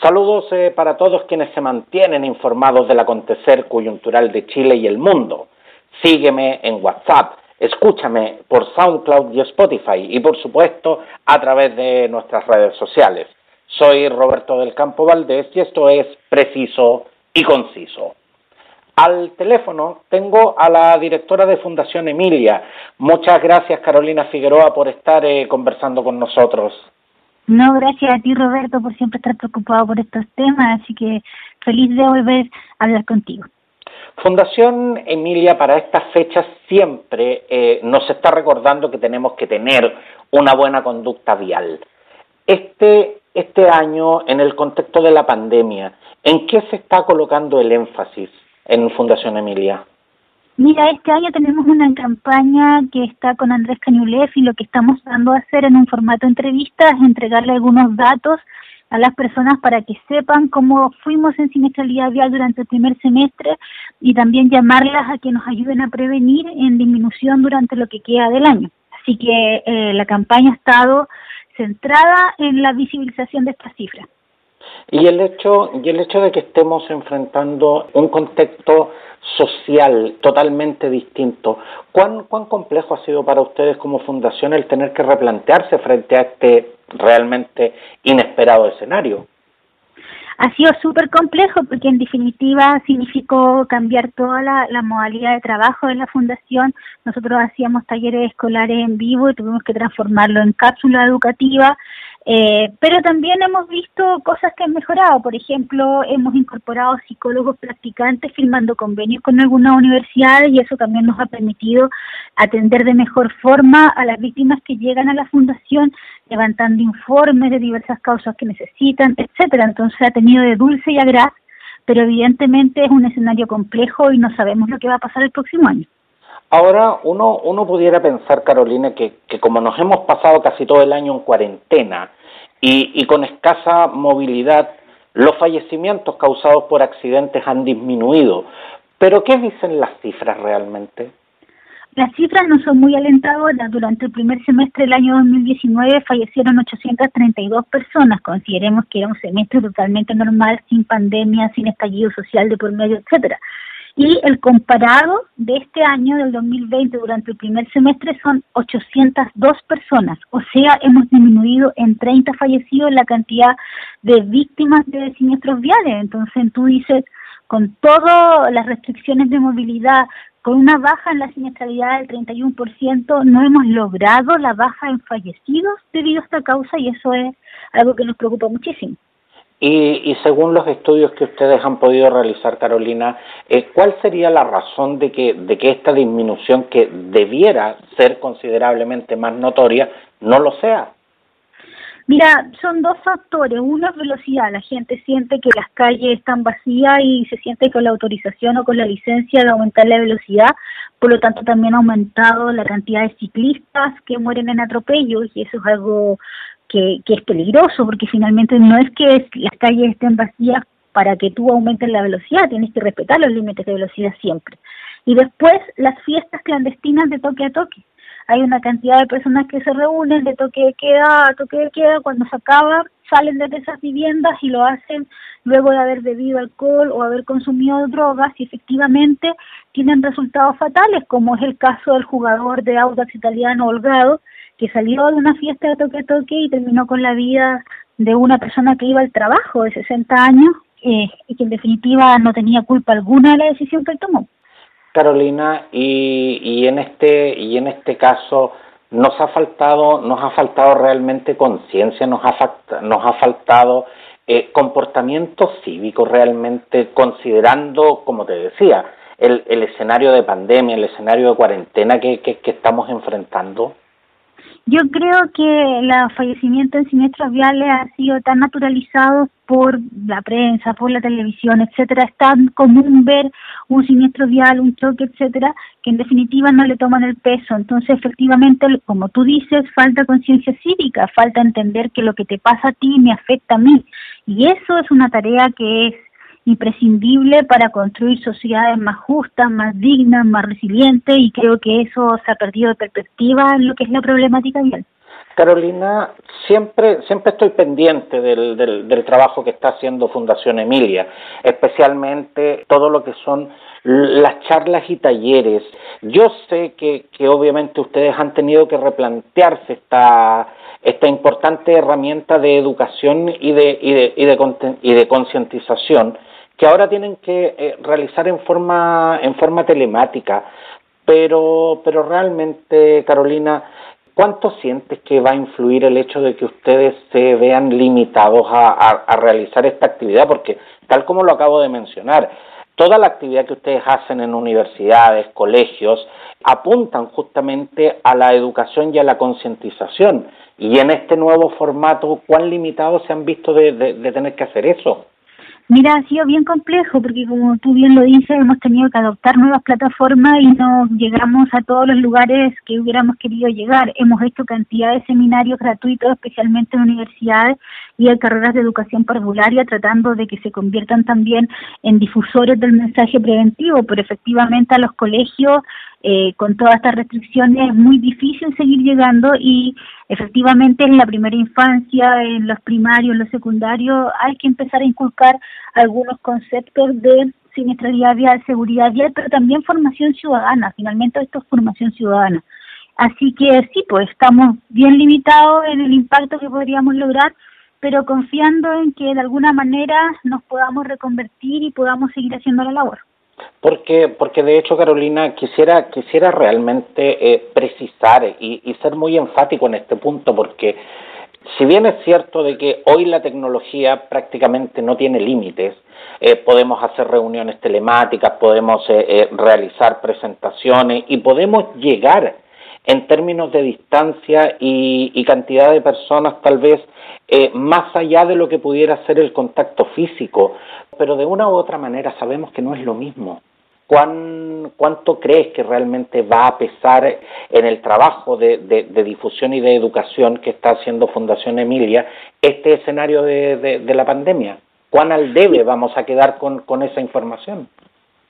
Saludos eh, para todos quienes se mantienen informados del acontecer coyuntural de Chile y el mundo. Sígueme en WhatsApp, escúchame por SoundCloud y Spotify y por supuesto a través de nuestras redes sociales. Soy Roberto del Campo Valdés y esto es Preciso y Conciso. Al teléfono tengo a la directora de Fundación Emilia. Muchas gracias Carolina Figueroa por estar eh, conversando con nosotros. No, gracias a ti Roberto por siempre estar preocupado por estos temas, así que feliz de volver a hablar contigo. Fundación Emilia para estas fechas siempre eh, nos está recordando que tenemos que tener una buena conducta vial. Este, este año, en el contexto de la pandemia, ¿en qué se está colocando el énfasis en Fundación Emilia? Mira, este año tenemos una campaña que está con Andrés Cañulef y lo que estamos dando a hacer en un formato de entrevista es entregarle algunos datos a las personas para que sepan cómo fuimos en siniestralidad vial durante el primer semestre y también llamarlas a que nos ayuden a prevenir en disminución durante lo que queda del año. Así que eh, la campaña ha estado centrada en la visibilización de estas cifras. Y el hecho, y el hecho de que estemos enfrentando un contexto social totalmente distinto, ¿cuán, ¿cuán complejo ha sido para ustedes como fundación el tener que replantearse frente a este realmente inesperado escenario? ha sido súper complejo porque en definitiva significó cambiar toda la, la, modalidad de trabajo de la fundación. Nosotros hacíamos talleres escolares en vivo y tuvimos que transformarlo en cápsula educativa eh, pero también hemos visto cosas que han mejorado. Por ejemplo, hemos incorporado psicólogos practicantes firmando convenios con algunas universidades y eso también nos ha permitido atender de mejor forma a las víctimas que llegan a la fundación, levantando informes de diversas causas que necesitan, etcétera. Entonces ha tenido de dulce y agraz, pero evidentemente es un escenario complejo y no sabemos lo que va a pasar el próximo año. Ahora, uno, uno pudiera pensar, Carolina, que, que como nos hemos pasado casi todo el año en cuarentena, y, con escasa movilidad, los fallecimientos causados por accidentes han disminuido. Pero ¿qué dicen las cifras realmente? Las cifras no son muy alentadoras. Durante el primer semestre del año 2019 fallecieron 832 personas. Consideremos que era un semestre totalmente normal, sin pandemia, sin estallido social de por medio, etcétera y el comparado de este año, del 2020, durante el primer semestre son 802 personas, o sea, hemos disminuido en 30 fallecidos la cantidad de víctimas de siniestros viales. Entonces tú dices, con todas las restricciones de movilidad, con una baja en la siniestralidad del 31%, no hemos logrado la baja en fallecidos debido a esta causa y eso es algo que nos preocupa muchísimo. Y, según los estudios que ustedes han podido realizar, Carolina, eh, ¿cuál sería la razón de que, de que esta disminución, que debiera ser considerablemente más notoria, no lo sea? Mira, son dos factores. Uno es velocidad. La gente siente que las calles están vacías y se siente con la autorización o con la licencia de aumentar la velocidad. Por lo tanto, también ha aumentado la cantidad de ciclistas que mueren en atropellos y eso es algo que, que es peligroso porque finalmente no es que las calles estén vacías para que tú aumentes la velocidad, tienes que respetar los límites de velocidad siempre. Y después las fiestas clandestinas de toque a toque. Hay una cantidad de personas que se reúnen de toque de queda a toque de queda, cuando se acaba salen desde esas viviendas y lo hacen luego de haber bebido alcohol o haber consumido drogas y efectivamente tienen resultados fatales, como es el caso del jugador de Audax italiano Holgado, que salió de una fiesta de toque a toque y terminó con la vida de una persona que iba al trabajo de 60 años eh, y que en definitiva no tenía culpa alguna de la decisión que él tomó. Carolina, y, y en este y en este caso nos ha faltado nos ha faltado realmente conciencia, nos ha nos ha faltado eh, comportamiento cívico realmente considerando, como te decía, el, el escenario de pandemia, el escenario de cuarentena que, que estamos enfrentando. Yo creo que los fallecimientos en siniestros viales han sido tan naturalizados por la prensa, por la televisión, etcétera, es tan común ver un siniestro vial, un choque, etcétera, que en definitiva no le toman el peso. Entonces, efectivamente, como tú dices, falta conciencia cívica, falta entender que lo que te pasa a ti me afecta a mí. Y eso es una tarea que es imprescindible para construir sociedades más justas, más dignas, más resilientes y creo que eso se ha perdido de perspectiva en lo que es la problemática vial. Carolina, siempre, siempre estoy pendiente del, del, trabajo que está haciendo Fundación Emilia, especialmente todo lo que son las charlas y talleres. Yo sé que, que obviamente ustedes han tenido que replantearse esta, esta importante herramienta de educación y de, y de, y de, y de concientización que ahora tienen que eh, realizar en forma, en forma telemática. Pero, pero realmente, Carolina, ¿Cuánto sientes que va a influir el hecho de que ustedes se vean limitados a, realizar esta actividad? Porque, tal como lo acabo de mencionar, toda la actividad que ustedes hacen en universidades, colegios, apuntan justamente a la educación y a la concientización. Y en este nuevo formato, ¿cuán limitados se han visto de tener que hacer eso? Mira, ha sido bien complejo porque como tú bien lo dices, hemos tenido que adoptar nuevas plataformas y no llegamos a todos los lugares que hubiéramos querido llegar. Hemos hecho cantidad de seminarios gratuitos, especialmente en universidades y en carreras de educación parvularia, tratando de que se conviertan también en difusores del mensaje preventivo, pero efectivamente a los colegios eh, con todas estas restricciones es muy difícil seguir llegando y efectivamente en la primera infancia, en los primarios, en los secundarios, hay que empezar a inculcar algunos conceptos de siniestralidad vial, seguridad vial, pero también formación ciudadana. Finalmente esto es formación ciudadana. Así que sí, pues estamos bien limitados en el impacto que podríamos lograr, pero confiando en que de alguna manera nos podamos reconvertir y podamos seguir haciendo la labor. Porque, porque de hecho, Carolina, quisiera, quisiera realmente eh, precisar y, y ser muy enfático en este punto, porque si bien es cierto de que hoy la tecnología prácticamente no tiene límites, eh, podemos hacer reuniones telemáticas, podemos eh, realizar presentaciones y podemos llegar en términos de distancia y, y cantidad de personas tal vez más allá de lo que pudiera ser el contacto físico, pero de una u otra manera sabemos que no es lo mismo. ¿Cuánto crees que realmente va a pesar en el trabajo de, difusión y de educación que está haciendo Fundación Emilia este escenario de, la pandemia? ¿Cuán al debe vamos a quedar con, con esa información?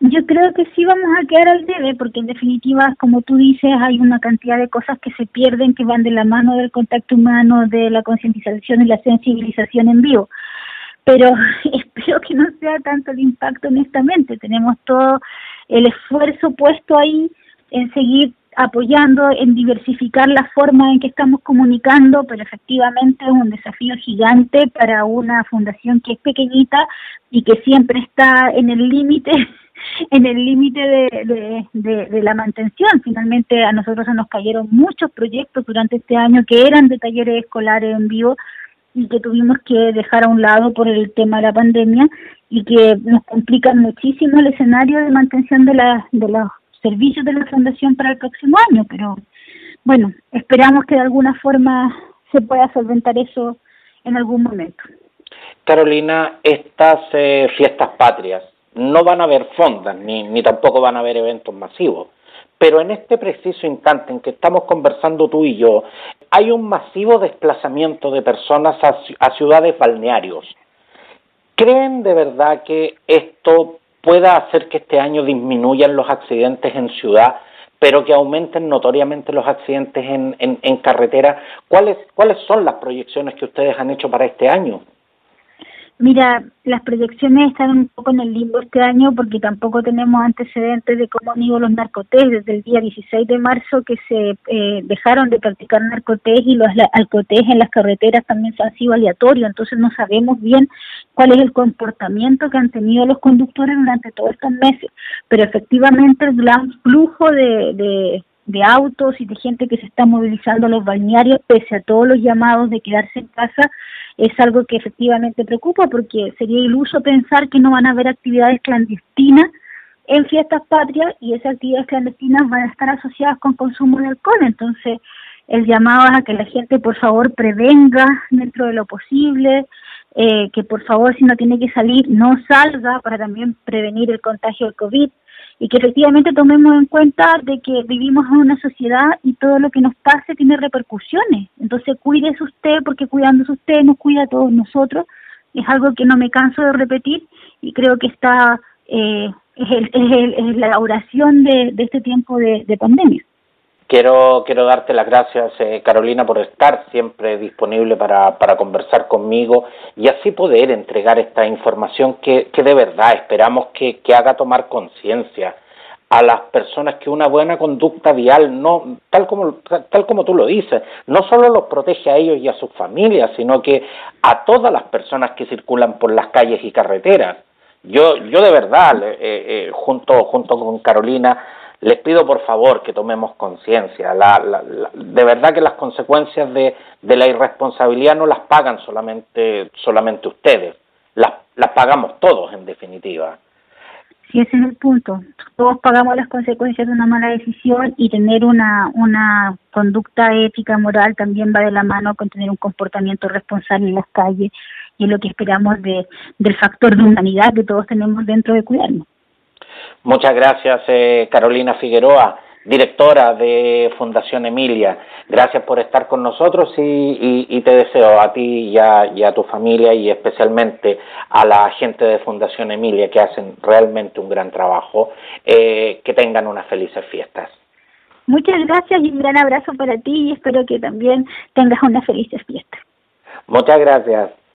Yo creo que sí vamos a quedar al debe, porque en definitiva, como tú dices, hay una cantidad de cosas que se pierden, que van de la mano del contacto humano, de la concientización y la sensibilización en vivo pero espero que no sea tanto el impacto honestamente. Tenemos todo el esfuerzo puesto ahí en seguir apoyando, en diversificar la forma en que estamos comunicando, pero efectivamente es un desafío gigante para una fundación que es pequeñita y que siempre está en el límite en el límite de, de, de, la mantención. Finalmente a nosotros se nos cayeron muchos proyectos durante este año que eran de talleres escolares en vivo y que tuvimos que dejar a un lado por el tema de la pandemia y que nos complica muchísimo el escenario de mantención de, la, de los servicios de la Fundación para el próximo año, pero bueno, esperamos que de alguna forma se pueda solventar eso en algún momento. Carolina, estas eh, fiestas patrias no van a haber fondas ni, ni tampoco van a haber eventos masivos. Pero en este preciso instante en que estamos conversando tú y yo, hay un masivo desplazamiento de personas a, ciudades balnearios. ¿Creen de verdad que esto pueda hacer que este año disminuyan los accidentes en ciudad, pero que aumenten notoriamente los accidentes en, en carretera? ¿Cuáles, ¿Cuáles son las proyecciones que ustedes han hecho para este año? Mira, las proyecciones están un poco en el limbo este año porque tampoco tenemos antecedentes de cómo han ido los narcotés desde el día 16 de marzo que se eh, dejaron de practicar narcotés y los alcotés en las carreteras también han sido aleatorios, entonces no sabemos bien cuál es el comportamiento que han tenido los conductores durante todos estos meses, pero efectivamente el gran flujo de, de de autos y de gente que se está movilizando a los balnearios, pese a todos los llamados de quedarse en casa, es algo que efectivamente preocupa porque sería iluso pensar que no van a haber actividades clandestinas en fiestas patrias y esas actividades clandestinas van a estar asociadas con consumo de alcohol. Entonces, el llamado es a que la gente por favor prevenga dentro de lo posible, eh, que por favor si no tiene que salir no salga para también prevenir el contagio del COVID y que efectivamente tomemos en cuenta de que vivimos en una sociedad y todo lo que nos pase tiene repercusiones. Entonces cuídese usted porque cuidándose usted nos cuida a todos nosotros. Es algo que no me canso de repetir y creo que está eh, es, el, es, la oración de, este tiempo de pandemia. Quiero, quiero darte las gracias, eh, Carolina, por estar siempre disponible para, para conversar conmigo y así poder entregar esta información que, que de verdad esperamos que, que haga tomar conciencia a las personas que una buena conducta vial no tal como tal como tú lo dices no solo los protege a ellos y a sus familias sino que a todas las personas que circulan por las calles y carreteras. Yo yo de verdad eh, eh, junto junto con Carolina les pido por favor que tomemos conciencia. de verdad que las consecuencias de, la irresponsabilidad no las pagan solamente, solamente ustedes, las, las pagamos todos en definitiva. Sí, ese es el punto. Todos pagamos las consecuencias de una mala decisión y tener una, una conducta ética, moral, también va de la mano con tener un comportamiento responsable en las calles y es lo que esperamos de, del factor de humanidad que todos tenemos dentro de cuidarnos. Muchas gracias, eh, Carolina Figueroa, directora de Fundación Emilia. Gracias por estar con nosotros y, te deseo a ti y a, tu familia y especialmente a la gente de Fundación Emilia que hacen realmente un gran trabajo. Eh, que tengan unas felices fiestas. Muchas gracias y un gran abrazo para ti y espero que también tengas unas felices fiestas. Muchas gracias.